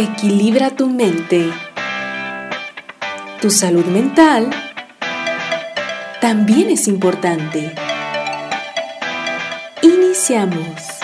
Equilibra tu mente. Tu salud mental también es importante. Iniciamos.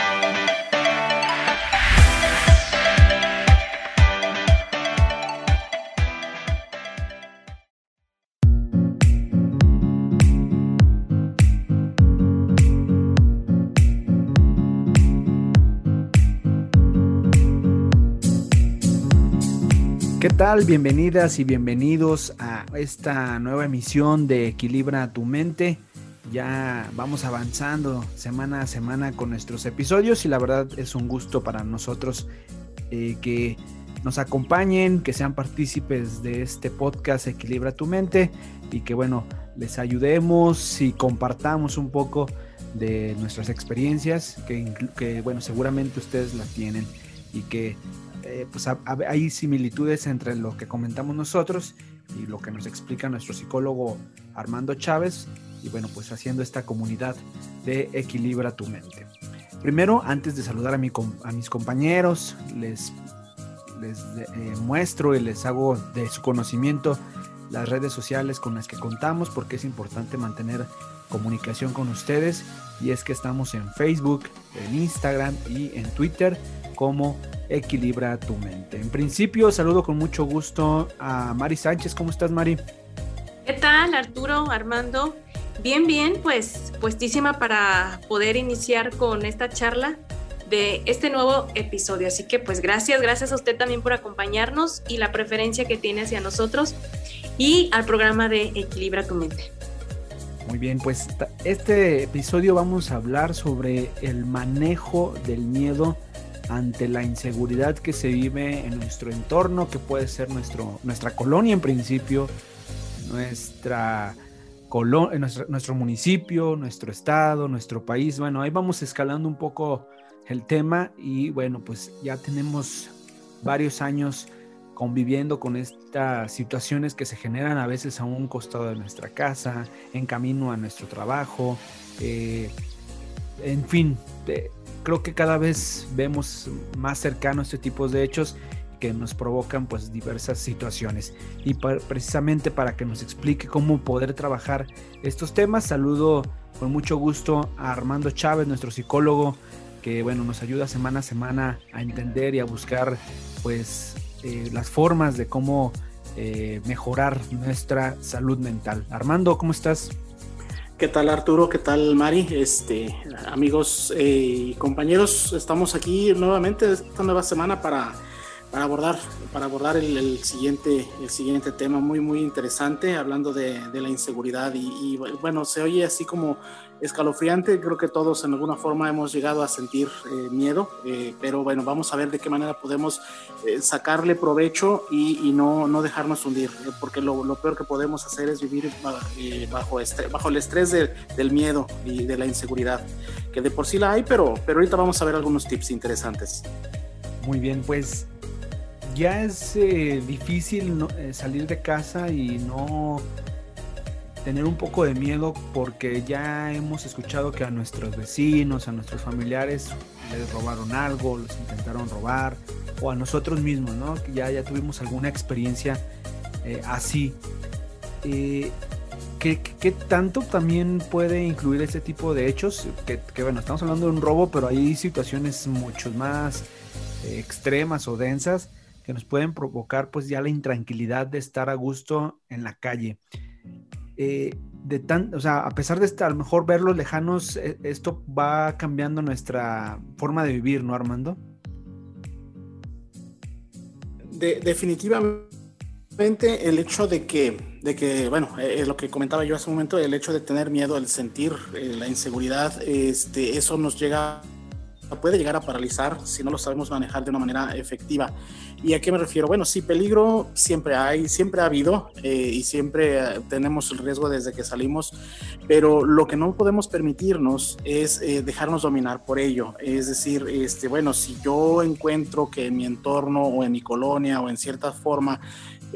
Tal? Bienvenidas y bienvenidos a esta nueva emisión de Equilibra tu mente. Ya vamos avanzando semana a semana con nuestros episodios y la verdad es un gusto para nosotros eh, que nos acompañen, que sean partícipes de este podcast Equilibra tu mente y que bueno, les ayudemos y compartamos un poco de nuestras experiencias que, que bueno, seguramente ustedes las tienen y que eh, pues hay similitudes entre lo que comentamos nosotros y lo que nos explica nuestro psicólogo Armando Chávez y bueno, pues haciendo esta comunidad de Equilibra tu mente. Primero, antes de saludar a, mi, a mis compañeros, les, les eh, muestro y les hago de su conocimiento las redes sociales con las que contamos porque es importante mantener comunicación con ustedes y es que estamos en Facebook, en Instagram y en Twitter como Equilibra tu mente. En principio, saludo con mucho gusto a Mari Sánchez. ¿Cómo estás, Mari? ¿Qué tal, Arturo, Armando? Bien, bien, pues puestísima para poder iniciar con esta charla de este nuevo episodio. Así que pues gracias, gracias a usted también por acompañarnos y la preferencia que tiene hacia nosotros y al programa de Equilibra tu mente. Muy bien, pues este episodio vamos a hablar sobre el manejo del miedo ante la inseguridad que se vive en nuestro entorno, que puede ser nuestro, nuestra colonia en principio, nuestra, nuestro, municipio, nuestro estado, nuestro país. Bueno, ahí vamos escalando un poco el tema y bueno, pues ya tenemos varios años conviviendo con estas situaciones que se generan a veces a un costado de nuestra casa, en camino a nuestro trabajo, eh, en fin, creo que cada vez vemos más cercano este tipo de hechos que nos provocan pues diversas situaciones. Y precisamente para que nos explique cómo poder trabajar estos temas saludo con mucho gusto a Armando Chávez nuestro psicólogo que bueno nos ayuda semana a semana a entender y a buscar pues eh, las formas de cómo eh, mejorar nuestra salud mental. Armando cómo estás ¿Qué tal Arturo? ¿Qué tal Mari? Este, amigos eh, y compañeros, estamos aquí nuevamente esta nueva semana para, para abordar, para abordar el, siguiente, el siguiente tema muy, muy interesante, hablando de, la inseguridad y, y, bueno, se oye así como escalofriante. Creo que todos en alguna forma hemos llegado a sentir eh, miedo, eh, pero bueno, vamos a ver de qué manera podemos eh, sacarle provecho y, no, no, dejarnos hundir, porque lo, lo, peor que podemos hacer es vivir bajo, bajo el estrés del miedo y de la inseguridad, que de por sí la hay, pero, pero ahorita vamos a ver algunos tips interesantes. Muy bien, pues ya es difícil salir de casa y no tener un poco de miedo porque ya hemos escuchado que a nuestros vecinos, a nuestros familiares les robaron algo, los intentaron robar, o a nosotros mismos, ¿no? Ya, ya tuvimos alguna experiencia eh, así. Eh, ¿qué, tanto también puede incluir ese tipo de hechos? Que, bueno, estamos hablando de un robo, pero hay situaciones mucho más eh, extremas o densas que nos pueden provocar pues ya la intranquilidad de estar a gusto en la calle. Eh, de tan, o sea, a pesar de estar, a lo mejor verlos lejanos, eh, esto va cambiando nuestra forma de vivir, ¿no, Armando? definitivamente el hecho de que, de que bueno, es eh, lo que comentaba yo hace un momento, el hecho de tener miedo, el sentir la inseguridad, este, eso nos llega puede llegar a paralizar si no lo sabemos manejar de una manera efectiva. ¿Y a qué me refiero? Bueno, sí, peligro siempre hay, siempre ha habido eh, y siempre eh, tenemos el riesgo desde que salimos, pero lo que no podemos permitirnos es eh, dejarnos dominar por ello. Es decir, este, bueno, si yo encuentro que en mi entorno o en mi colonia o en cierta forma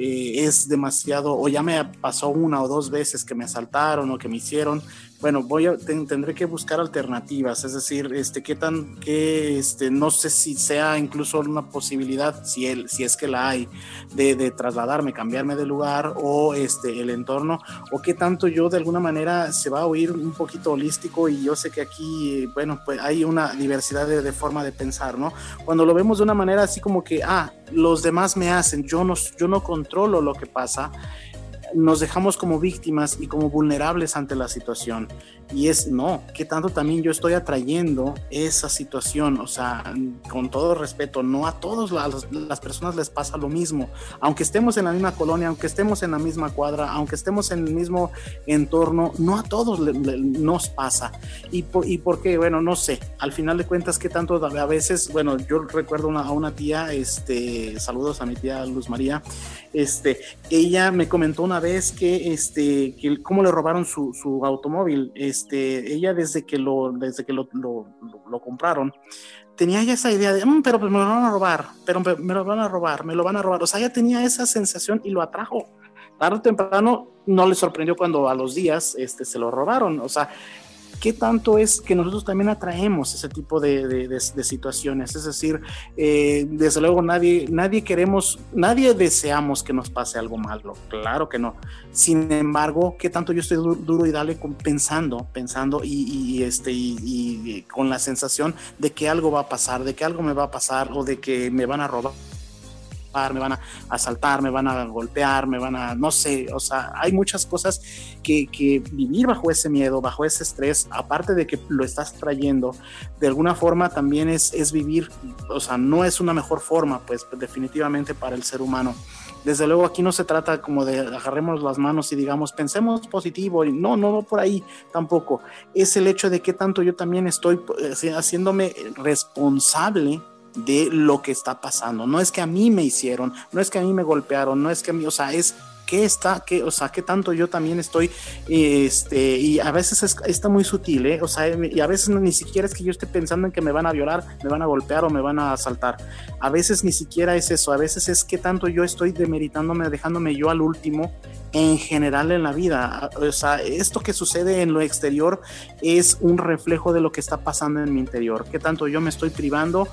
es demasiado, o ya me pasó una o dos veces que me asaltaron o que me hicieron, bueno, voy a, tendré que buscar alternativas, es decir, este, qué tan, qué, este, no sé si sea incluso una posibilidad, si, el, si es que la hay, de, de, trasladarme, cambiarme de lugar o este, el entorno, o qué tanto yo de alguna manera se va a oír un poquito holístico y yo sé que aquí, bueno, pues hay una diversidad de, de forma de pensar, ¿no? Cuando lo vemos de una manera así como que, ah, los demás me hacen, yo no, yo no controlo lo que pasa nos dejamos como víctimas y como vulnerables ante la situación. Y es, no, que tanto también yo estoy atrayendo esa situación, o sea, con todo respeto, no a todas las, personas les pasa lo mismo, aunque estemos en la misma colonia, aunque estemos en la misma cuadra, aunque estemos en el mismo entorno, no a todos le, le, nos pasa. ¿Y por, ¿Y por qué? Bueno, no sé, al final de cuentas, que tanto a veces, bueno, yo recuerdo una, a una tía, este, saludos a mi tía Luz María, este, ella me comentó una vez que, este, que cómo le robaron su, su automóvil, este, ella desde que lo, desde que lo, lo, compraron, tenía ya esa idea de, mmm, pero pues me lo van a robar, pero me lo van a robar, me lo van a robar, o sea, ella tenía esa sensación y lo atrajo. Tarde o temprano no le sorprendió cuando a los días este, se lo robaron, o sea, qué tanto es que nosotros también atraemos ese tipo de, de, situaciones. Es decir, eh, desde luego nadie, nadie queremos, nadie deseamos que nos pase algo malo, claro que no. Sin embargo, qué tanto yo estoy duro y dale pensando, pensando y, y este, y, y con la sensación de que algo va a pasar, de que algo me va a pasar o de que me van a robar me van a asaltar, me van a golpear, me van a, no sé, o sea, hay muchas cosas que, que, vivir bajo ese miedo, bajo ese estrés, aparte de que lo estás trayendo, de alguna forma también es, es vivir, o sea, no es una mejor forma, pues definitivamente para el ser humano. Desde luego aquí no se trata como de agarremos las manos y digamos, pensemos positivo, no, no, no por ahí tampoco. Es el hecho de que tanto yo también estoy eh, haciéndome responsable de lo que está pasando. No es que a mí me hicieron, no es que a mí me golpearon, no es que a mí, o sea, es qué está, qué, o sea, qué tanto yo también estoy, este, y a veces es, está muy sutil, ¿eh? o sea, y a veces ni siquiera es que yo esté pensando en que me van a violar, me van a golpear o me van a asaltar. A veces ni siquiera es eso, a veces es qué tanto yo estoy demeritándome, dejándome yo al último en general en la vida. O sea, esto que sucede en lo exterior es un reflejo de lo que está pasando en mi interior. ¿Qué tanto yo me estoy privando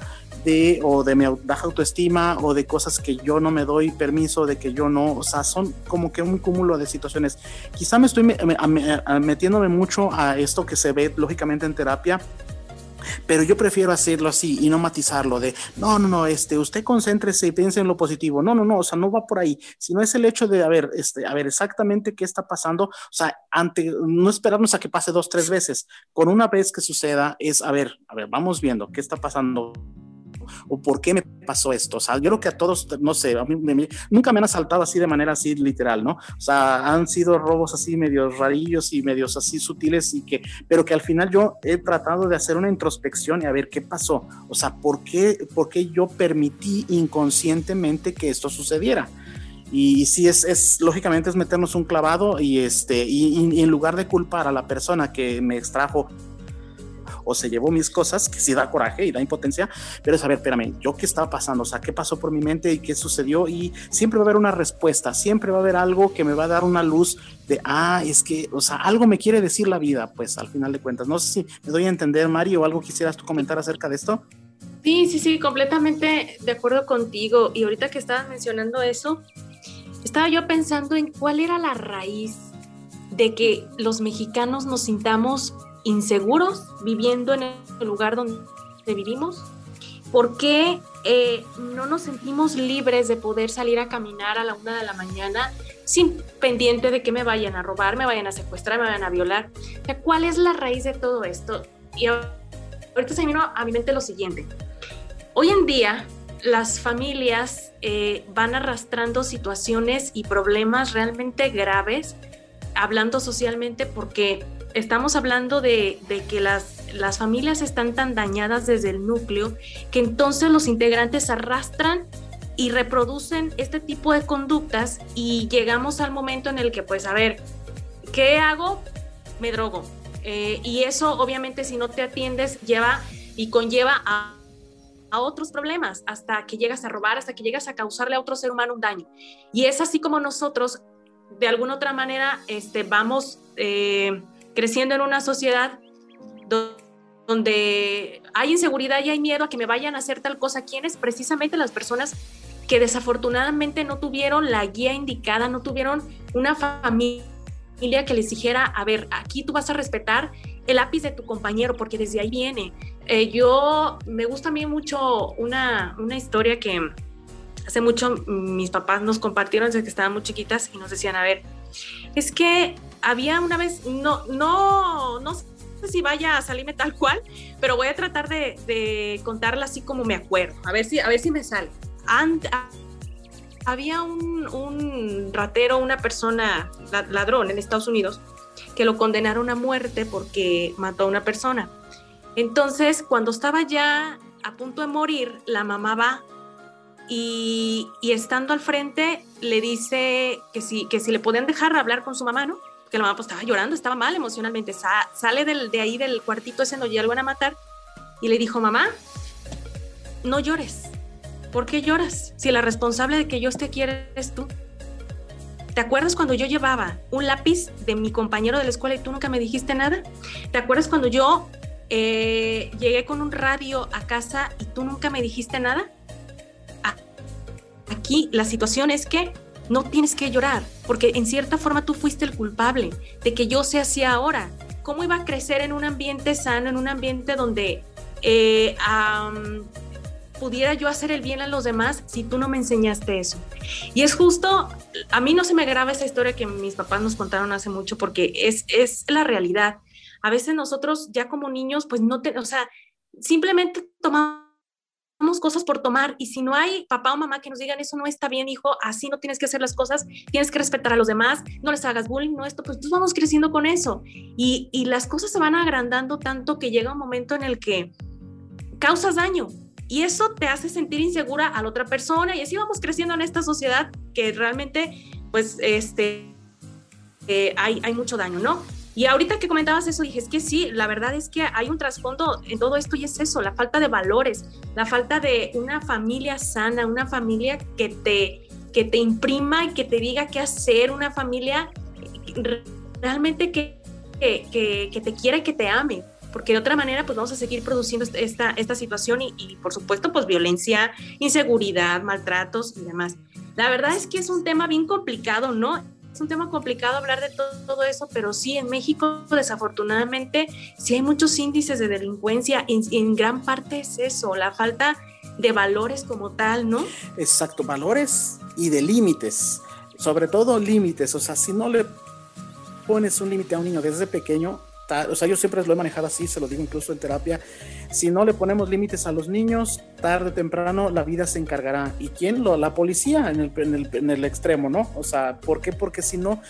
de o de mi baja autoestima o de cosas que yo no me doy permiso de que yo no, o sea, son como que un cúmulo de situaciones. Quizá me estoy metiéndome mucho a esto que se ve lógicamente en terapia pero yo prefiero hacerlo así y no matizarlo de, no, no, no, este, usted concéntrese y piense en lo positivo. No, no, no, o sea, no va por ahí, sino es el hecho de, a ver, este, a ver exactamente qué está pasando, o sea, ante, no esperarnos a que pase dos, tres veces. Con una vez que suceda es, a ver, a ver, vamos viendo qué está pasando o por qué me pasó esto. O sea, yo creo que a todos, no sé, a mí me, nunca me han asaltado así de manera así literal, ¿no? O sea, han sido robos así medios rarillos y medios así sutiles y que, pero que al final yo he tratado de hacer una introspección y a ver qué pasó. O sea, ¿por qué, por qué yo permití inconscientemente que esto sucediera? y sí es, es, lógicamente es meternos un clavado y este y, y, en lugar de culpar a la persona que me extrajo o se llevó mis cosas, que sí da coraje y da impotencia, pero es a ver, espérame, ¿yo qué estaba pasando? O sea, ¿qué pasó por mi mente y qué sucedió? Y siempre va a haber una respuesta, siempre va a haber algo que me va a dar una luz de, ah, es que, o sea, algo me quiere decir la vida, pues al final de cuentas. No sé si me doy a entender, Mario, o algo quisieras tú comentar acerca de esto. Sí, sí, sí, completamente de acuerdo contigo. Y ahorita que estabas mencionando eso, estaba yo pensando en cuál era la raíz de que los mexicanos nos sintamos inseguros viviendo en el lugar donde vivimos? ¿Por qué eh, no nos sentimos libres de poder salir a caminar a la una de la mañana sin pendiente de que me vayan a robar, me vayan a secuestrar, me vayan a violar? O ¿Cuál es la raíz de todo esto? Y ahorita se me vino a mi mente lo siguiente. Hoy en día las familias eh, van arrastrando situaciones y problemas realmente graves, hablando socialmente, porque estamos hablando de, de que las, las, familias están tan dañadas desde el núcleo que entonces los integrantes arrastran y reproducen este tipo de conductas y llegamos al momento en el que, pues, a ver, ¿qué hago? Me drogo. Eh, y eso, obviamente, si no te atiendes, lleva y conlleva a, a otros problemas, hasta que llegas a robar, hasta que llegas a causarle a otro ser humano un daño. Y es así como nosotros, de alguna otra manera, este, vamos... Eh, creciendo en una sociedad donde hay inseguridad y hay miedo a que me vayan a hacer tal cosa. ¿Quiénes? Precisamente las personas que desafortunadamente no tuvieron la guía indicada, no tuvieron una familia que les dijera, a ver, aquí tú vas a respetar el lápiz de tu compañero, porque desde ahí viene. Eh, yo me gusta a mí mucho una, una historia que hace mucho mis papás nos compartieron desde que estaban muy chiquitas y nos decían, a ver, es que había una vez, no, no, no sé si vaya a salirme tal cual, pero voy a tratar de, de contarla así como me acuerdo, a ver si, a ver si me sale había un, ratero, una persona, ladrón en Estados Unidos, que lo condenaron a muerte porque mató a una persona. Entonces, cuando estaba ya a punto de morir, la mamá va y, estando al frente le dice que si, que si le podían dejar hablar con su mamá, ¿no? Que la mamá pues, estaba llorando, estaba mal emocionalmente. sale de ahí del cuartito ese donde ya lo van a matar y le dijo, mamá, no llores, ¿Por qué lloras? Si la responsable de que yo esté aquí eres tú. ¿Te acuerdas cuando yo llevaba un lápiz de mi compañero de la escuela y tú nunca me dijiste nada? ¿Te acuerdas cuando yo eh, llegué con un radio a casa y tú nunca me dijiste nada? Aquí la situación es que no tienes que llorar, porque en cierta forma tú fuiste el culpable de que yo sea así ahora. ¿Cómo iba a crecer en un ambiente sano, en un ambiente donde eh, pudiera yo hacer el bien a los demás si tú no me enseñaste eso? Y es justo, a mí no se me graba esa historia que mis papás nos contaron hace mucho porque es, es la realidad. A veces nosotros ya como niños, pues no te, o sea, simplemente tomamos cosas por tomar y si no hay papá o mamá que nos digan eso no está bien hijo, así no tienes que hacer las cosas, tienes que respetar a los demás, no les hagas bullying, no esto, pues tú vamos creciendo con eso y, y las cosas se van agrandando tanto que llega un momento en el que causas daño, y eso te hace sentir insegura a la otra persona y así vamos creciendo en esta sociedad que realmente pues este eh, hay, hay mucho daño, ¿no? Y ahorita que comentabas eso, dije, es que sí, la verdad es que hay un trasfondo en todo esto y es eso, la falta de valores, la falta de una familia sana, una familia que te, que te imprima y que te diga qué hacer, una familia realmente que, que, que te quiera y que te ame porque de otra manera pues vamos a seguir produciendo esta, esta situación y, por supuesto pues violencia, inseguridad, maltratos y demás. La verdad es que es un tema bien complicado, ¿no? Es un tema complicado hablar de todo, eso, pero sí, en México desafortunadamente sí hay muchos índices de delincuencia y en gran parte es eso, la falta de valores como tal, ¿no? Exacto, valores y de límites, sobre todo límites, o sea, si no le pones un límite a un niño desde pequeño, o sea, yo siempre lo he manejado así, se lo digo incluso en terapia, si no le ponemos límites a los niños, tarde o temprano la vida se encargará. ¿Y quién? La policía en el, en, el, en el extremo, ¿no? O sea, ¿por qué? Porque si no,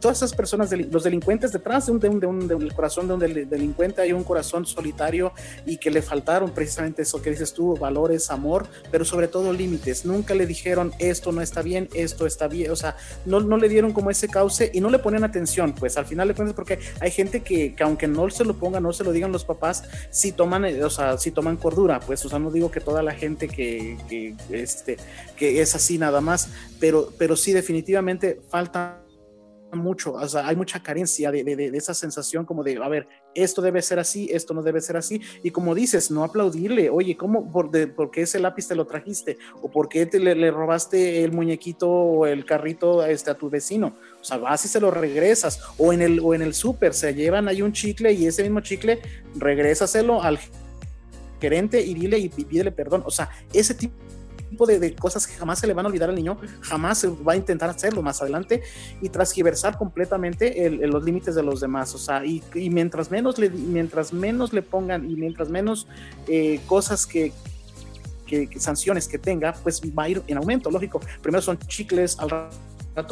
todas esas personas, los delincuentes, detrás de un, de un, de un corazón de un delincuente hay un corazón solitario y que le faltaron precisamente eso que dices tú, valores, amor, pero sobre todo límites. Nunca le dijeron esto no está bien, esto está bien, o sea, no, no le dieron como ese cauce y no le ponen atención, pues al final de cuentas, porque hay gente que, que aunque no se lo pongan, no se lo digan los papás, si toman, eh, o sea, si toman cordura, pues, o sea, no digo que toda la gente que, que, este, que es así nada más, pero, pero sí definitivamente falta mucho, o sea, hay mucha carencia de, de, esa sensación como de, a ver, esto debe ser así, esto no debe ser así, y como dices, no aplaudirle, oye, ¿cómo, por, de, qué ese lápiz te lo trajiste? ¿O por qué te, le, robaste el muñequito o el carrito este, a tu vecino? O sea, vas y se lo regresas, o en el, o en el súper se llevan ahí un chicle y ese mismo chicle, regrésaselo al gerente y dile y pídele perdón, o sea, ese tipo tipo de, cosas que jamás se le van a olvidar al niño, jamás se va a intentar hacerlo más adelante y transgiversar completamente los límites de los demás. O sea, y, mientras, menos le, mientras menos le pongan y mientras menos eh, cosas que, que, sanciones que tenga, pues va a ir en aumento, lógico. Primero son chicles, al rato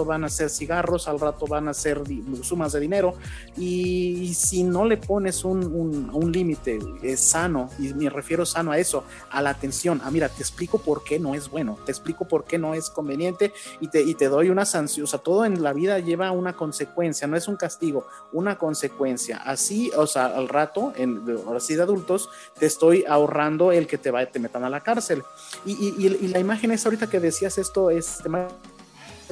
van a ser cigarros, al rato van a ser sumas de dinero y, si no le pones un, un, límite sano, y me refiero sano a eso, a la atención, a mira, te explico por qué no es bueno, te explico por qué no es conveniente y te, y te doy una sanción, o sea, todo en la vida lleva una consecuencia, no es un castigo, una consecuencia. Así, o sea, al rato, en, ahora sí de adultos, te estoy ahorrando el que te, va, te metan a la cárcel. Y, y, y la imagen es ahorita que decías esto, es... Este,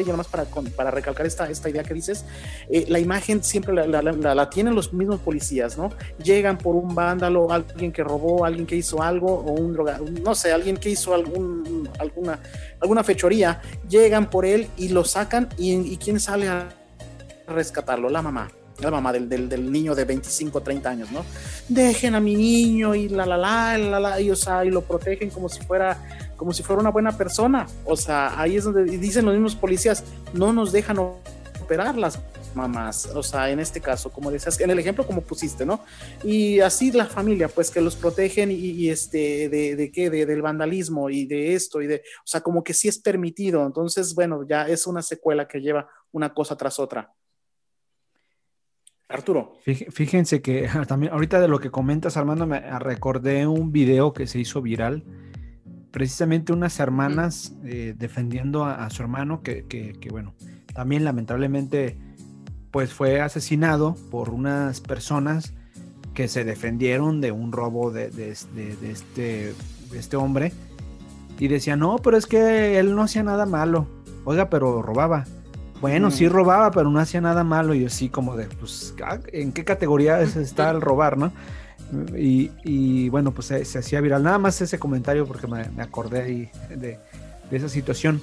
y además para, para recalcar esta, esta idea que dices, eh, la imagen siempre la, la, la, tienen los mismos policías, ¿no? Llegan por un vándalo, alguien que robó, alguien que hizo algo, o un droga, no sé, alguien que hizo algún, alguna, alguna fechoría, llegan por él y lo sacan y, y ¿quién sale a rescatarlo? La mamá la mamá del, del, del, niño de 25, 30 años, ¿no? Dejen a mi niño y la, la, la, la, la, y, o y lo protegen como si fuera, como si fuera una buena persona. O sea, ahí es donde dicen los mismos policías, no nos dejan operar las mamás, o sea, en este caso, como decías, en el ejemplo como pusiste, ¿no? Y así la familia, pues que los protegen y, y este, de, de qué, de, del vandalismo y de esto y de, o sea, como que sí es permitido, entonces, bueno, ya es una secuela que lleva una cosa tras otra. Arturo. Fíjense que también ahorita de lo que comentas, Armando, me recordé un video que se hizo viral. Precisamente unas hermanas eh, defendiendo a, a, su hermano, que, que, que, bueno, también lamentablemente pues fue asesinado por unas personas que se defendieron de un robo de, de, de, de este, este hombre. Y decían, no, pero es que él no hacía nada malo. Oiga, pero robaba. Bueno, sí robaba, pero no hacía nada malo. Y yo sí, como de, pues, ¿en qué categoría está el robar, no? Y, bueno, pues se, hacía viral. Nada más ese comentario porque me, acordé ahí de, esa situación.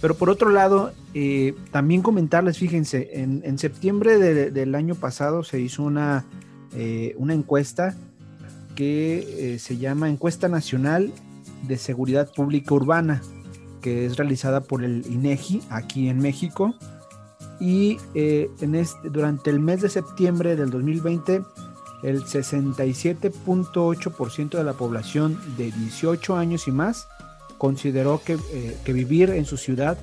Pero por otro lado, eh, también comentarles, fíjense, en, en septiembre de, del año pasado se hizo una, eh, una encuesta que eh, se llama Encuesta Nacional de Seguridad Pública Urbana, que es realizada por el INEGI aquí en México y este, durante el mes de septiembre del 2020 el 67.8% de la población de 18 años y más consideró que, eh, que, vivir en su ciudad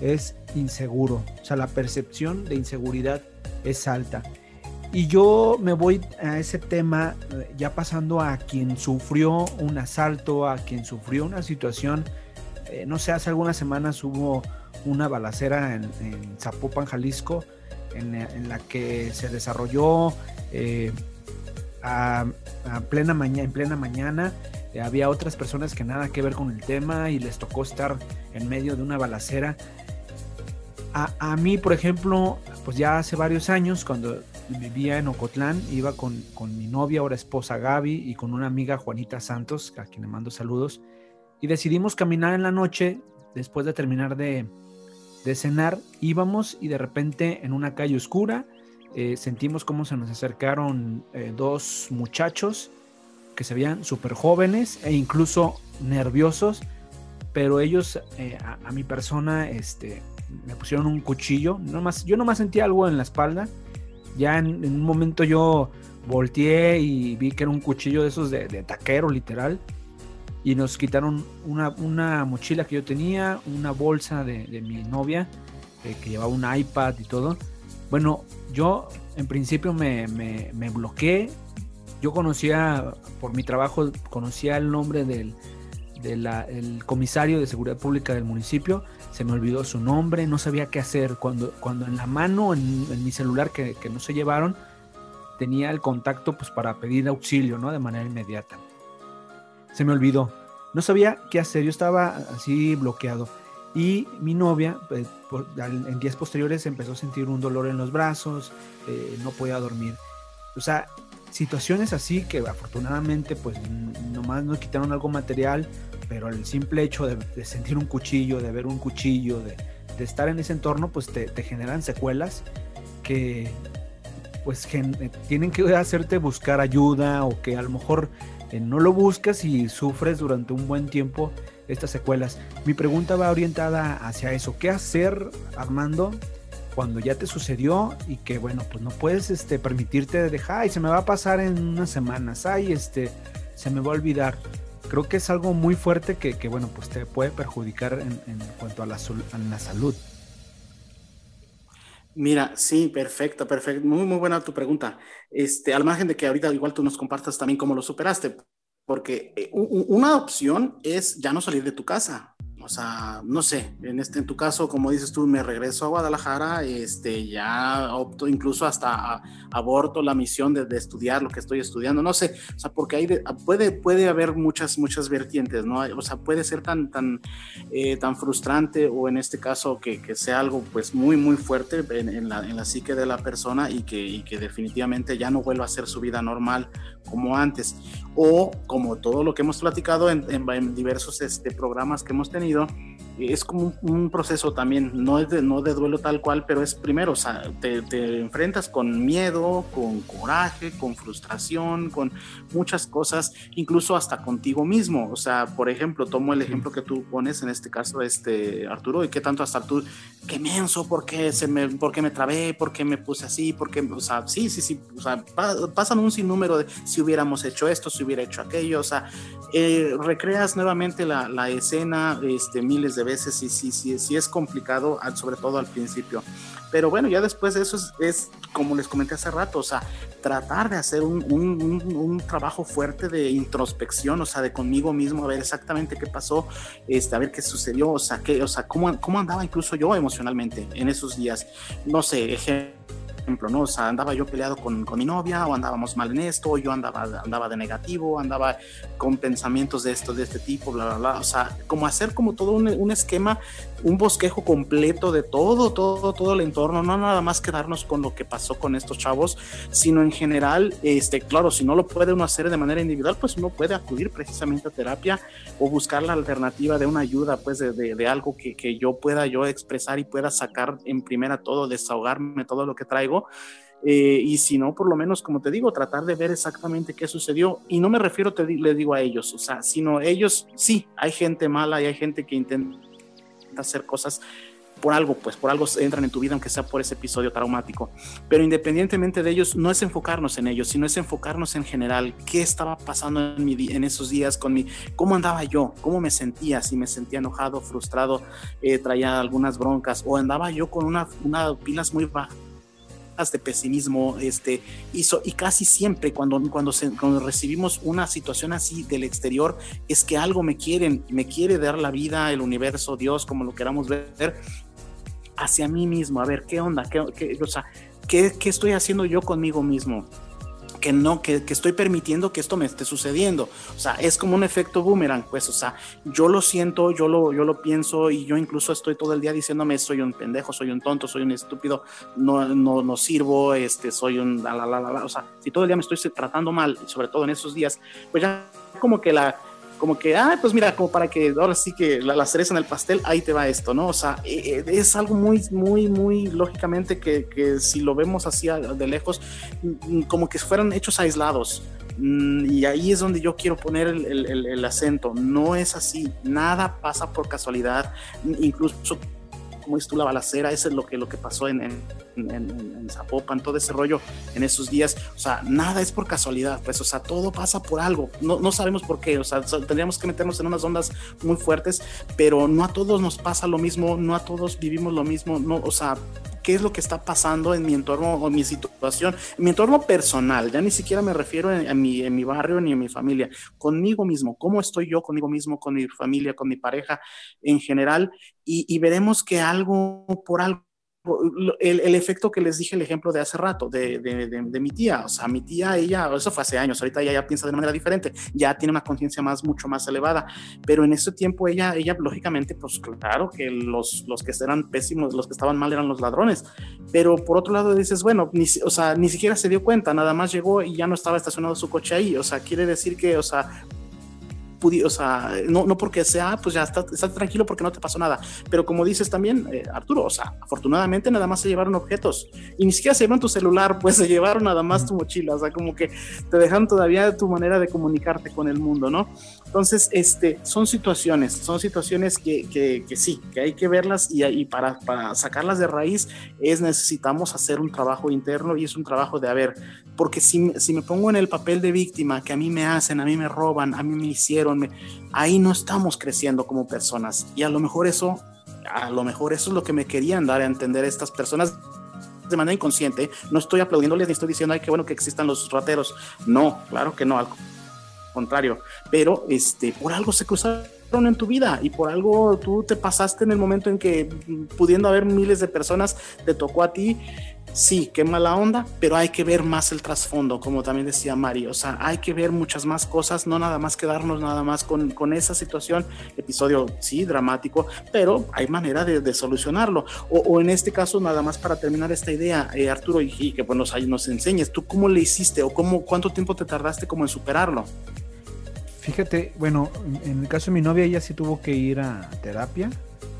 es inseguro, o sea, la percepción de inseguridad es alta. Y yo me voy a ese tema eh, ya pasando a quien sufrió un asalto, a quien sufrió una situación, eh, no sé, hace algunas semanas hubo una balacera en, Zapopan, Jalisco, en, en, la que se desarrolló a, plena mañana, en plena mañana. Eh, había otras personas que nada que ver con el tema y les tocó estar en medio de una balacera. A, a mí, por ejemplo, pues ya hace varios años, cuando vivía en Ocotlán, iba con, con mi novia, ahora esposa Gaby, y con una amiga Juanita Santos, a quien le mando saludos, y decidimos caminar en la noche después de terminar de, de cenar, íbamos y de repente en una calle oscura eh, sentimos cómo se nos acercaron eh, dos muchachos que se veían súper jóvenes e incluso nerviosos, pero ellos eh, a, mi persona este, me pusieron un cuchillo, nomás, yo nomás sentí algo en la espalda, ya en, un momento yo volteé y vi que era un cuchillo de esos de, de taquero literal, y nos quitaron una, una, mochila que yo tenía, una bolsa de, de mi novia que llevaba un iPad y todo. Bueno, yo en principio me, me, bloqueé. Yo conocía, por mi trabajo, conocía el nombre del de la, el comisario de seguridad pública del municipio. Se me olvidó su nombre, no sabía qué hacer. Cuando, cuando en la mano, en, en mi celular que, que no se llevaron, tenía el contacto pues para pedir auxilio, ¿no? De manera inmediata se me olvidó. No sabía qué hacer, yo estaba así bloqueado. Y mi novia, pues, por, en días posteriores, empezó a sentir un dolor en los brazos, eh, no podía dormir. O sea, situaciones así que afortunadamente, pues nomás nos quitaron algo material, pero el simple hecho de, de sentir un cuchillo, de ver un cuchillo, de, de estar en ese entorno, pues te, te generan secuelas que pues gen tienen que hacerte buscar ayuda o que a lo mejor eh, no lo buscas y sufres durante un buen tiempo estas secuelas. Mi pregunta va orientada hacia eso. ¿Qué hacer, Armando, cuando ya te sucedió y que, bueno, pues no puedes este, permitirte dejar, y se me va a pasar en unas semanas, ay, este, se me va a olvidar? Creo que es algo muy fuerte que, que bueno, pues te puede perjudicar en, en cuanto a la, a la salud. Mira, sí, perfecto, perfecto. Muy, muy buena tu pregunta. Este, al margen de que ahorita igual tú nos compartas también cómo lo superaste, porque una opción es ya no salir de tu casa. o sea, no sé, en este en tu caso, como dices tú, me regreso a Guadalajara, este, ya opto incluso hasta aborto la misión de, estudiar lo que estoy estudiando, no sé, o sea, porque ahí puede, puede haber muchas, muchas vertientes, ¿no? O sea, puede ser tan, tan, eh, tan frustrante o en este caso que, que, sea algo pues muy, muy fuerte en, la, en la psique de la persona y que, que definitivamente ya no vuelva a ser su vida normal como antes. O como todo lo que hemos platicado en, en diversos este, programas que hemos tenido, es como un, proceso también, no es de, no de duelo tal cual, pero es primero, o sea, te, te, enfrentas con miedo, con coraje, con frustración, con muchas cosas, incluso hasta contigo mismo. O sea, por ejemplo, tomo el ejemplo que tú pones en este caso, este Arturo, y qué tanto hasta tú, qué menso, por qué, se me, por qué me trabé, por qué me puse así, por qué, o sea, sí, sí, sí, o sea, pasan un sinnúmero de si hubiéramos hecho esto, si hubiera hecho aquello, o sea, eh, recreas nuevamente la, la escena este, miles de veces sí, sí, sí, sí es complicado, sobre todo al principio. Pero bueno, ya después de eso es, como les comenté hace rato, o sea, tratar de hacer un, un, trabajo fuerte de introspección, o sea, de conmigo mismo, a ver exactamente qué pasó, este, a ver qué sucedió, o sea, qué, o sea cómo, cómo andaba incluso yo emocionalmente en esos días. No sé, ejemplo ejemplo, ¿no? O sea, andaba yo peleado con, con, mi novia, o andábamos mal en esto, o yo andaba, andaba de negativo, andaba con pensamientos de esto, de este tipo, bla, bla, bla. O sea, como hacer como todo un, un esquema, un bosquejo completo de todo, todo, todo el entorno, no nada más quedarnos con lo que pasó con estos chavos, sino en general, este, claro, si no lo puede uno hacer de manera individual, pues uno puede acudir precisamente a terapia o buscar la alternativa de una ayuda, pues de, de, algo que, que yo pueda yo expresar y pueda sacar en primera todo, desahogarme todo lo que traigo eh, y si no, por lo menos, como te digo, tratar de ver exactamente qué sucedió. Y no me refiero, te le digo a ellos, o sea, sino ellos, sí, hay gente mala y hay gente que intenta hacer cosas por algo, pues por algo entran en tu vida, aunque sea por ese episodio traumático. Pero independientemente de ellos, no es enfocarnos en ellos, sino es enfocarnos en general, qué estaba pasando en, mi, en esos días con mi, cómo andaba yo, cómo me sentía, si me sentía enojado, frustrado, eh, traía algunas broncas, o andaba yo con una, una pilas muy bajas de pesimismo, este, hizo, y casi siempre cuando, cuando, cuando recibimos una situación así del exterior, es que algo me quieren, me quiere dar la vida, el universo, Dios, como lo queramos ver, hacia mí mismo, a ver, ¿qué onda? ¿Qué, qué ¿qué, ¿qué estoy haciendo yo conmigo mismo? Que no, que, que, estoy permitiendo que esto me esté sucediendo. O sea, es como un efecto boomerang, pues, o sea, yo lo siento, yo lo, yo lo pienso y yo incluso estoy todo el día diciéndome, soy un pendejo, soy un tonto, soy un estúpido, no, no, no sirvo, este, soy un, la, la, la, la, o sea, si todo el día me estoy tratando mal, sobre todo en esos días, pues ya como que la, como que, ah, pues mira, como para que ahora sí que la, cereza en el pastel, ahí te va esto, ¿no? O sea, eh, eh, es algo muy, muy, muy lógicamente que, que si lo vemos así de lejos, mm, como que fueran hechos aislados. Mm, y ahí es donde yo quiero poner el, el, el acento. No es así, nada pasa por casualidad, incluso como dices tú, la balacera, eso es lo que, lo que pasó en, en, en, Zapopan, todo ese rollo en esos días, o sea, nada es por casualidad, pues, o sea, todo pasa por algo, no, no sabemos por qué, o sea, tendríamos que meternos en unas ondas muy fuertes, pero no a todos nos pasa lo mismo, no a todos vivimos lo mismo, no, o sea, qué es lo que está pasando en mi entorno o mi situación, en mi entorno personal, ya ni siquiera me refiero a mi, en mi barrio ni en mi familia, conmigo mismo, cómo estoy yo conmigo mismo, con mi familia, con mi pareja en general, y veremos que algo por algo el, el, efecto que les dije, el ejemplo de hace rato, de, de, de, mi tía, o sea, mi tía, ella, eso fue hace años, ahorita ella ya piensa de manera diferente, ya tiene una conciencia más, mucho más elevada, pero en ese tiempo ella, ella, lógicamente, pues claro que los, los que eran pésimos, los que estaban mal eran los ladrones, pero por otro lado dices, bueno, ni, o sea, ni siquiera se dio cuenta, nada más llegó y ya no estaba estacionado su coche ahí, o sea, quiere decir que, o sea, o sea, no, porque sea, pues ya está, está, tranquilo porque no te pasó nada. Pero como dices también, eh, Arturo, o sea, afortunadamente nada más se llevaron objetos y ni siquiera se llevaron tu celular, pues se llevaron nada más tu mochila, o sea, como que te dejaron todavía tu manera de comunicarte con el mundo, ¿no? Entonces, este, son situaciones, son situaciones que, que, que sí, que hay que verlas y, y para, para, sacarlas de raíz es necesitamos hacer un trabajo interno y es un trabajo de, a ver, porque si, si me pongo en el papel de víctima, que a mí me hacen, a mí me roban, a mí me hicieron, me, ahí no estamos creciendo como personas y a lo mejor eso, a lo mejor eso es lo que me querían dar a entender estas personas de manera inconsciente, no estoy aplaudiéndoles ni estoy diciendo, ay, qué bueno que existan los rateros. No, claro que no, contrario, pero este, por algo se cruzaron en tu vida y por algo tú te pasaste en el momento en que pudiendo haber miles de personas te tocó a ti. Sí, qué mala onda, pero hay que ver más el trasfondo, como también decía Mari, o sea, hay que ver muchas más cosas, no nada más quedarnos nada más con, con esa situación, episodio, sí, dramático, pero hay manera de, solucionarlo, o, en este caso, nada más para terminar esta idea, eh, Arturo, y, que pues nos, nos enseñes, ¿tú cómo le hiciste o cómo, cuánto tiempo te tardaste como en superarlo? Fíjate, bueno, en el caso de mi novia, ella sí tuvo que ir a terapia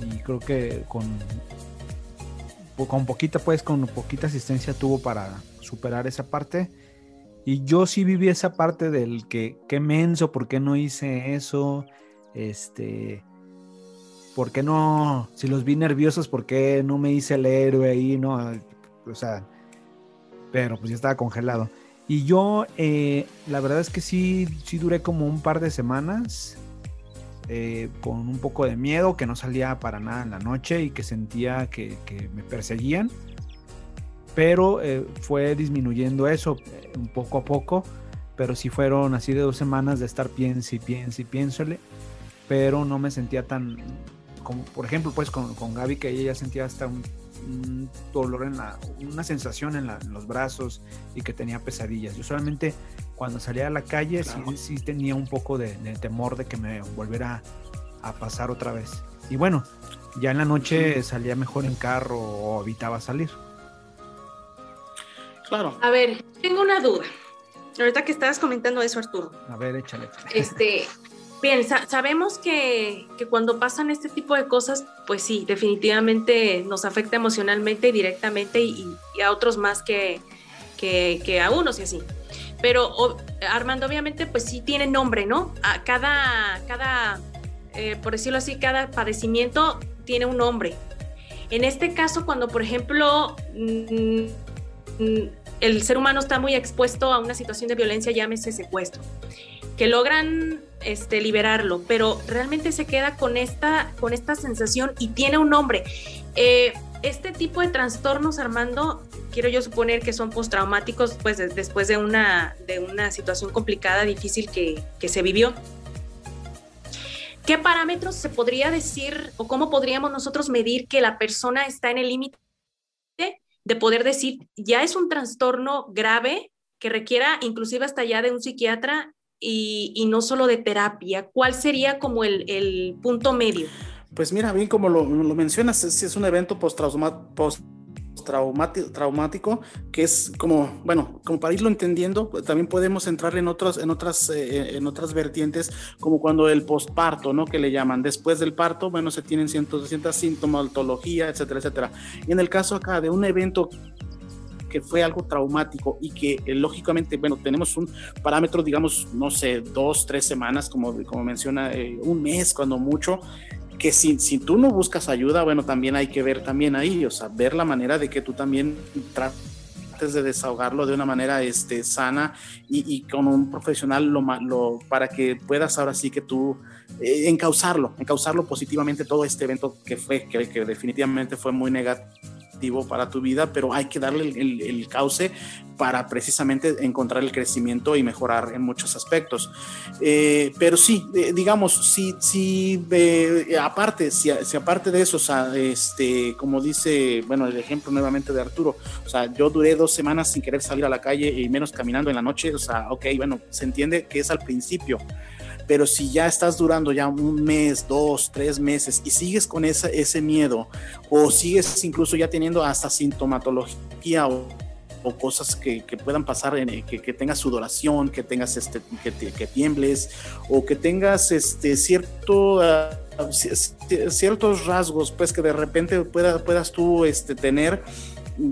y creo que con con poquita, pues, con poquita asistencia tuvo para superar esa parte. Y yo sí viví esa parte del que, qué menso, por qué no hice eso, este, por qué no, si los vi nerviosos, por qué no me hice el héroe ahí, no, o sea, pero pues ya estaba congelado. Y yo, eh, la verdad es que sí, sí duré como un par de semanas eh, con un poco de miedo, que no salía para nada en la noche y que sentía que, me perseguían. Pero eh, fue disminuyendo eso eh, un poco a poco, pero sí fueron así de dos semanas de estar piense y piense y piénsole, pero no me sentía tan, como por ejemplo pues con, con Gaby que ella ya sentía hasta un, dolor en la, una sensación en, los brazos y que tenía pesadillas. Yo solamente cuando salía a la calle sí, tenía un poco de, temor de que me volviera a pasar otra vez. Y bueno, ya en la noche salía mejor en carro o evitaba salir. Claro. A ver, tengo una duda. Ahorita que estabas comentando eso, Arturo. A ver, échale. Este, bien, sabemos que, cuando pasan este tipo de cosas, pues sí, definitivamente nos afecta emocionalmente directamente y, a otros más que, que, que a unos y así pero Armando obviamente pues sí tiene nombre, ¿no? A cada, cada eh, por decirlo así, cada padecimiento tiene un nombre. En este caso, cuando por ejemplo mm, mm, el ser humano está muy expuesto a una situación de violencia, llámese secuestro, que logran este, liberarlo, pero realmente se queda con esta, con esta sensación y tiene un nombre. Eh, este tipo de trastornos, Armando, quiero yo suponer que son postraumáticos pues, después de una, de una situación complicada, difícil que, que se vivió. ¿Qué parámetros se podría decir o cómo podríamos nosotros medir que la persona está en el límite de poder decir ya es un trastorno grave que requiera inclusive hasta ya de un psiquiatra y, y no solo de terapia? ¿Cuál sería como el, el punto medio? Pues mira, bien como lo, lo mencionas, es, es un evento postraumático post traumático, que es como, bueno, como para irlo entendiendo, también podemos entrar en otras, en otras, eh, en otras vertientes, como cuando el postparto, ¿no? Que le llaman. Después del parto, bueno, se tienen cientos, ciertas sintomatología, etcétera, etcétera. Y en el caso acá de un evento que fue algo traumático y que eh, lógicamente, bueno, tenemos un parámetro, digamos, no sé, dos, tres semanas, como, como menciona, eh, un mes cuando mucho, que si, si tú no buscas ayuda, bueno, también hay que ver también ahí, o sea, ver la manera de que tú también trates de desahogarlo de una manera este, sana y, con un profesional lo, para que puedas ahora sí que tú eh, encauzarlo, encauzarlo positivamente todo este evento que fue, que definitivamente fue muy negativo para tu vida, pero hay que darle el, cauce para precisamente encontrar el crecimiento y mejorar en muchos aspectos. Eh, pero sí, eh, digamos, si, si aparte, si, si, aparte de eso, o sea, este, como dice, bueno, el ejemplo nuevamente de Arturo, o sea, yo duré dos semanas sin querer salir a la calle y menos caminando en la noche, o sea, ok, bueno, se entiende que es al principio, pero si ya estás durando ya un mes, dos, tres meses y sigues con ese, ese miedo o sigues incluso ya teniendo hasta sintomatología o, cosas que, puedan pasar, en, que, que, tengas sudoración, que tengas este, que, que tiembles o que tengas este cierto ah, ciertos rasgos pues que de repente pueda, puedas tú este, tener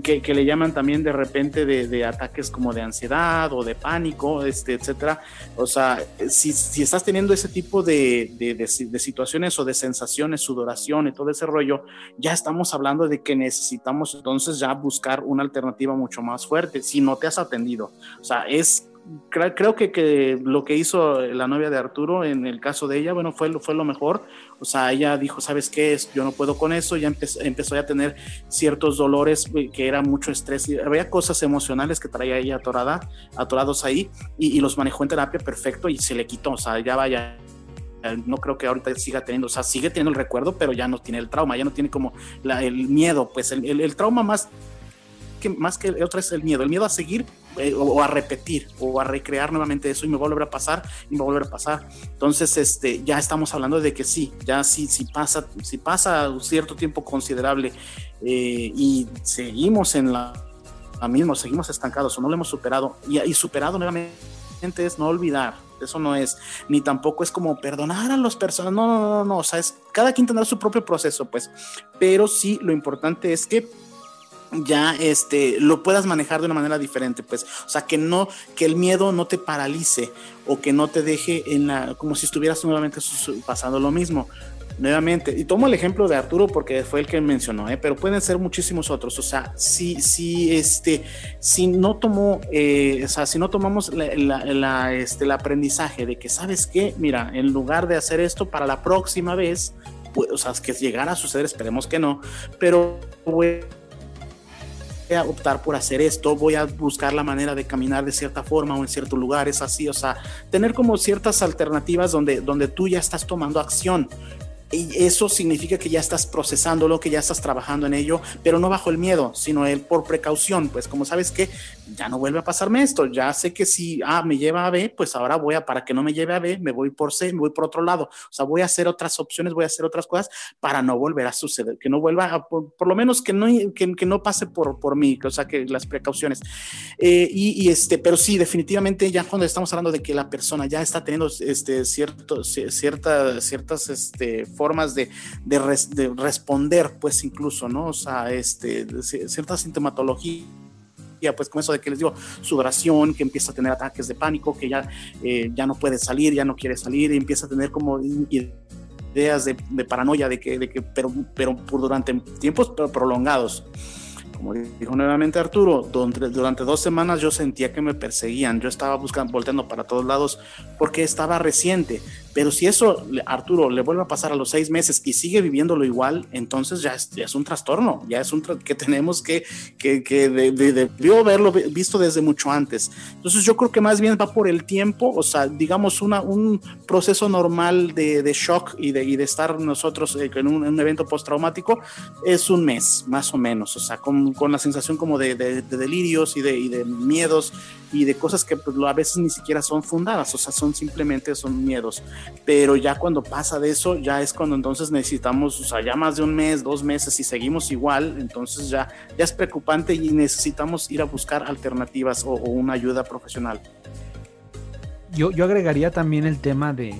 que, le llaman también de repente de, ataques como de ansiedad o de pánico, este, etcétera. O sea, si, si estás teniendo ese tipo de, de, situaciones o de sensaciones, sudoración y todo ese rollo, ya estamos hablando de que necesitamos entonces ya buscar una alternativa mucho más fuerte si no te has atendido. O sea, es creo, que, que, lo que hizo la novia de Arturo en el caso de ella, bueno, fue, fue lo mejor. O sea, ella dijo, ¿sabes qué? es Yo no puedo con eso. Ya empezó, empezó a tener ciertos dolores, eh, que era mucho estrés. Y había cosas emocionales que traía ella atorada, atorados ahí y, y, los manejó en terapia perfecto y se le quitó. O sea, ya vaya no creo que ahorita siga teniendo, o sea, sigue teniendo el recuerdo, pero ya no tiene el trauma, ya no tiene como el miedo, pues el, trauma más que, más que otra es el miedo, el miedo a seguir eh, o, a repetir o a recrear nuevamente eso y me vuelve a pasar y me va a volver a pasar. Entonces, este, ya estamos hablando de que sí, ya sí, si pasa, si pasa un cierto tiempo considerable eh, y seguimos en la, la misma, seguimos estancados o no lo hemos superado y, y superado nuevamente es no olvidar, eso no es, ni tampoco es como perdonar a las personas, no, no, no, no, o sea, es cada quien tendrá su propio proceso, pues, pero sí lo importante es que ya este lo puedas manejar de una manera diferente, pues, o sea, que no que el miedo no te paralice o que no te deje en la como si estuvieras nuevamente pasando lo mismo nuevamente, y tomo el ejemplo de Arturo porque fue el que mencionó, ¿eh? pero pueden ser muchísimos otros. O sea, si, si, este, si no tomó, eh, o sea, si no tomamos la, este, el aprendizaje de que, ¿sabes qué? Mira, en lugar de hacer esto para la próxima vez, pues, o sea, que llegara a suceder, esperemos que no, pero voy a optar por hacer esto, voy a buscar la manera de caminar de cierta forma o en ciertos lugares así, o sea, tener como ciertas alternativas donde, donde tú ya estás tomando acción y eso significa que ya estás procesándolo, que ya estás trabajando en ello, pero no bajo el miedo, sino el por precaución, pues como sabes que ya no vuelve a pasarme esto, ya sé que si A me lleva a B, pues ahora voy a, para que no me lleve a B, me voy por C, me voy por otro lado, o sea, voy a hacer otras opciones, voy a hacer otras cosas para no volver a suceder, que no vuelva, a, por, lo menos que no, que, que, no pase por, por mí, o sea, que las precauciones. Eh, y, y, este, pero sí, definitivamente ya cuando estamos hablando de que la persona ya está teniendo este, cierto, cierta, ciertas este, formas de, de, responder, pues incluso, ¿no? O sea, este, cierta sintomatología pues con eso de que les digo, sudoración, que empieza a tener ataques de pánico, que ya, eh, ya no puede salir, ya no quiere salir, y empieza a tener como ideas de, paranoia, de que, de que pero, pero durante tiempos prolongados como dijo nuevamente Arturo, durante, durante, dos semanas yo sentía que me perseguían, yo estaba buscando, volteando para todos lados porque estaba reciente, pero si eso, Arturo, le vuelve a pasar a los seis meses y sigue viviéndolo igual, entonces ya es, ya es un trastorno, ya es un que tenemos que, que, que debió haberlo visto desde mucho antes. Entonces yo creo que más bien va por el tiempo, o sea, digamos una, un proceso normal de, de shock y de, y de estar nosotros eh, en un, un evento postraumático es un mes, más o menos, o sea, con, con la sensación como de, de delirios y de, y de miedos y de cosas que pues, a veces ni siquiera son fundadas, o sea, son simplemente son miedos. Pero ya cuando pasa de eso, ya es cuando entonces necesitamos, o sea, ya más de un mes, dos meses y seguimos igual, entonces ya, ya es preocupante y necesitamos ir a buscar alternativas o, una ayuda profesional. Yo, yo agregaría también el tema de,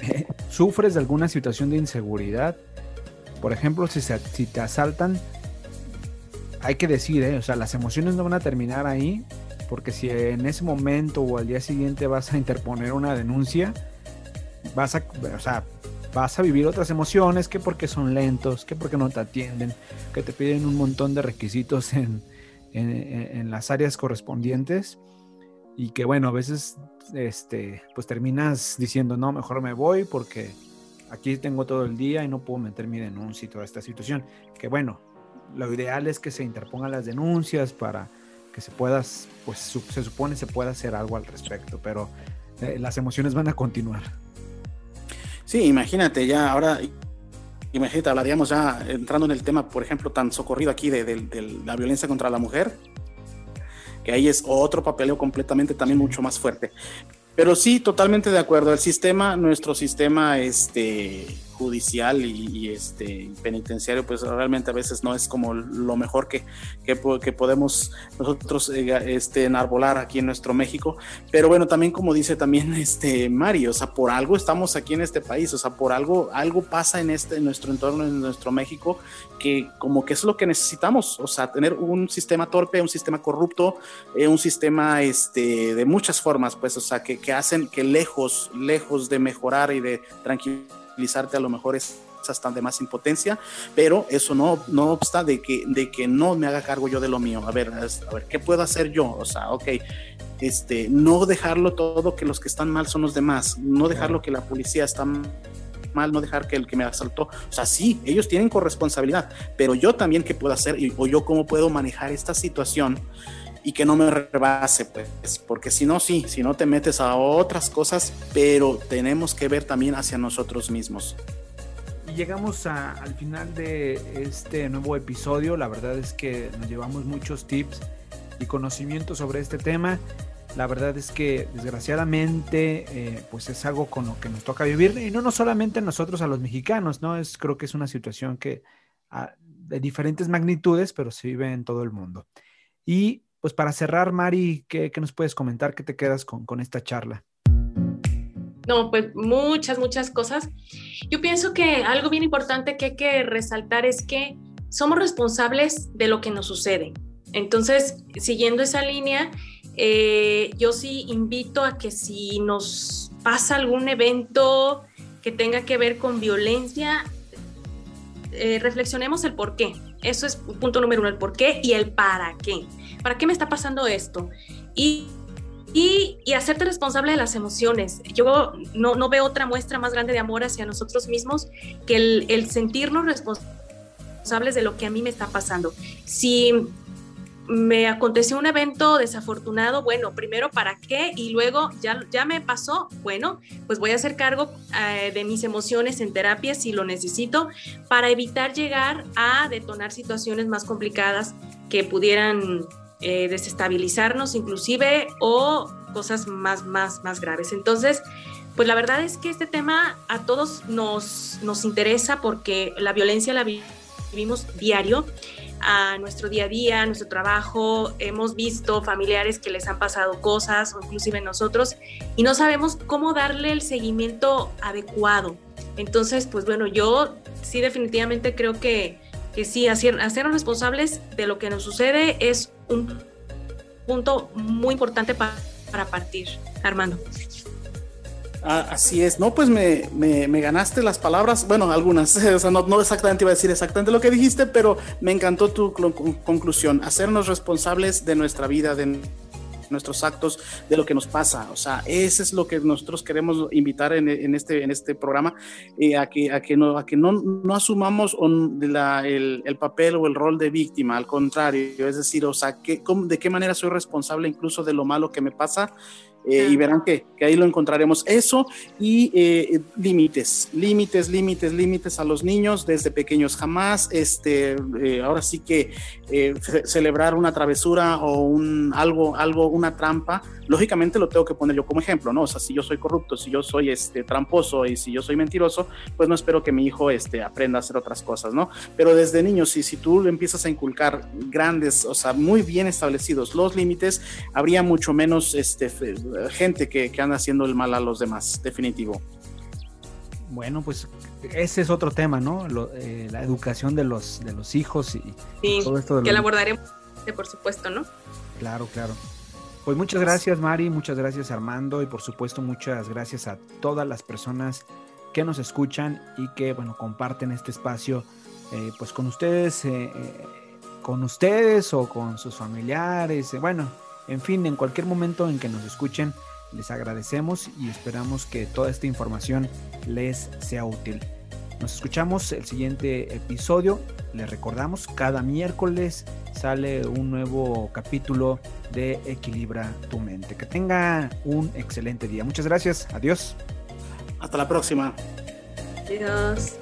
¿sufres de alguna situación de inseguridad? Por ejemplo, si, si te asaltan, hay que decir, ¿eh? o sea, las emociones no van a terminar ahí, porque si en ese momento o al día siguiente vas a interponer una denuncia, vas a, o sea, vas a vivir otras emociones, que porque son lentos, que porque no te atienden, que te piden un montón de requisitos en, en, las áreas correspondientes y que bueno, a veces este, pues terminas diciendo, no, mejor me voy porque aquí tengo todo el día y no puedo meter mi denuncia y toda esta situación. Que bueno, lo ideal es que se interpongan las denuncias para que se pueda, pues se supone se pueda hacer algo al respecto, pero eh, las emociones van a continuar. Sí, imagínate ya ahora, imagínate, hablaríamos ya entrando en el tema, por ejemplo, tan socorrido aquí de, la violencia contra la mujer, que ahí es otro papeleo completamente también mucho más fuerte. Pero sí, totalmente de acuerdo. El sistema, nuestro sistema, este, judicial y, este penitenciario pues realmente a veces no es como lo mejor que, que, podemos nosotros eh, este, enarbolar aquí en nuestro México. Pero bueno también como dice también este Mario o sea por algo estamos aquí en este país o sea por algo algo pasa en este nuestro entorno en nuestro México que como que es lo que necesitamos o sea tener un sistema torpe un sistema corrupto eh, un sistema este de muchas formas pues o sea que, que hacen que lejos lejos de mejorar y de tranquilizar a lo mejor es hasta de más impotencia, pero eso no, no obsta de que, de que no me haga cargo yo de lo mío. A ver, a ver, ¿qué puedo hacer yo? O sea, ok, este, no dejarlo todo que los que están mal son los demás, no dejarlo que la policía está mal, no dejar que el que me asaltó, o sea, sí, ellos tienen corresponsabilidad, pero yo también qué puedo hacer o yo cómo puedo manejar esta situación y que no me rebase, pues, porque si no, sí, si no te metes a otras cosas, pero tenemos que ver también hacia nosotros mismos. Y llegamos al final de este nuevo episodio. La verdad es que nos llevamos muchos tips y conocimientos sobre este tema. La verdad es que desgraciadamente eh, pues es algo con lo que nos toca vivir y no, no solamente nosotros a los mexicanos, ¿no? Es, creo que es una situación que ah, de diferentes magnitudes, pero se vive en todo el mundo. Y pues para cerrar, Mari, ¿qué, nos puedes comentar? ¿Qué te quedas con, con esta charla? No, pues muchas, muchas cosas. Yo pienso que algo bien importante que hay que resaltar es que somos responsables de lo que nos sucede. Entonces, siguiendo esa línea, eh, yo sí invito a que si nos pasa algún evento que tenga que ver con violencia, eh, reflexionemos el por qué. Eso es punto número uno, el por qué y el para qué. ¿Para qué me está pasando esto? Y, y, hacerte responsable de las emociones. Yo no, no, veo otra muestra más grande de amor hacia nosotros mismos que el, el sentirnos responsables de lo que a mí me está pasando. Si me aconteció un evento desafortunado, bueno, primero para qué y luego ya, ya me pasó, bueno, pues voy a hacer cargo eh, de mis emociones en terapia si lo necesito para evitar llegar a detonar situaciones más complicadas que pudieran eh, desestabilizarnos inclusive o cosas más, más, más graves. Entonces, pues la verdad es que este tema a todos nos, nos interesa porque la violencia la vivimos diario a nuestro día a día, a nuestro trabajo. Hemos visto familiares que les han pasado cosas o inclusive nosotros y no sabemos cómo darle el seguimiento adecuado. Entonces, pues bueno, yo sí definitivamente creo que, que sí, hacernos responsables de lo que nos sucede es un punto muy importante para, para partir, Armando. Ah, así es, no, pues me, me, ganaste las palabras, bueno, algunas, o sea, no, no, exactamente iba a decir exactamente lo que dijiste, pero me encantó tu conclusión, hacernos responsables de nuestra vida, de nuestros actos, de lo que nos pasa. O sea, eso es lo que nosotros queremos invitar en, en este, en este programa, eh, a, que, a que, no, a que no, no asumamos la, el, el, papel o el rol de víctima, al contrario, es decir, o sea, que, ¿de qué manera soy responsable incluso de lo malo que me pasa? Eh, y verán que, que, ahí lo encontraremos. Eso y eh, límites, límites, límites, límites a los niños desde pequeños. Jamás, este, eh, ahora sí que celebrar una travesura o un, algo, algo, una trampa, lógicamente lo tengo que poner yo como ejemplo, ¿no? O sea, si yo soy corrupto, si yo soy este, tramposo y si yo soy mentiroso, pues no espero que mi hijo este, aprenda a hacer otras cosas, ¿no? Pero desde niños, si, si tú empiezas a inculcar grandes, o sea, muy bien establecidos los límites, habría mucho menos este, gente que, anda haciendo el mal a los demás, definitivo. Bueno, pues ese es otro tema, ¿no? Eh, la educación de los, de los hijos y, todo esto de que la abordaremos, por supuesto, ¿no? Claro, claro. Pues muchas gracias Mari, muchas gracias Armando y por supuesto muchas gracias a todas las personas que nos escuchan y que bueno comparten este espacio eh, pues con ustedes, eh, con ustedes o con sus familiares, bueno, en fin, en cualquier momento en que nos escuchen, les agradecemos y esperamos que toda esta información les sea útil. Nos escuchamos el siguiente episodio. Les recordamos, cada miércoles sale un nuevo capítulo de Equilibra tu mente. Que tenga un excelente día. Muchas gracias. Adiós. Hasta la próxima. Adiós.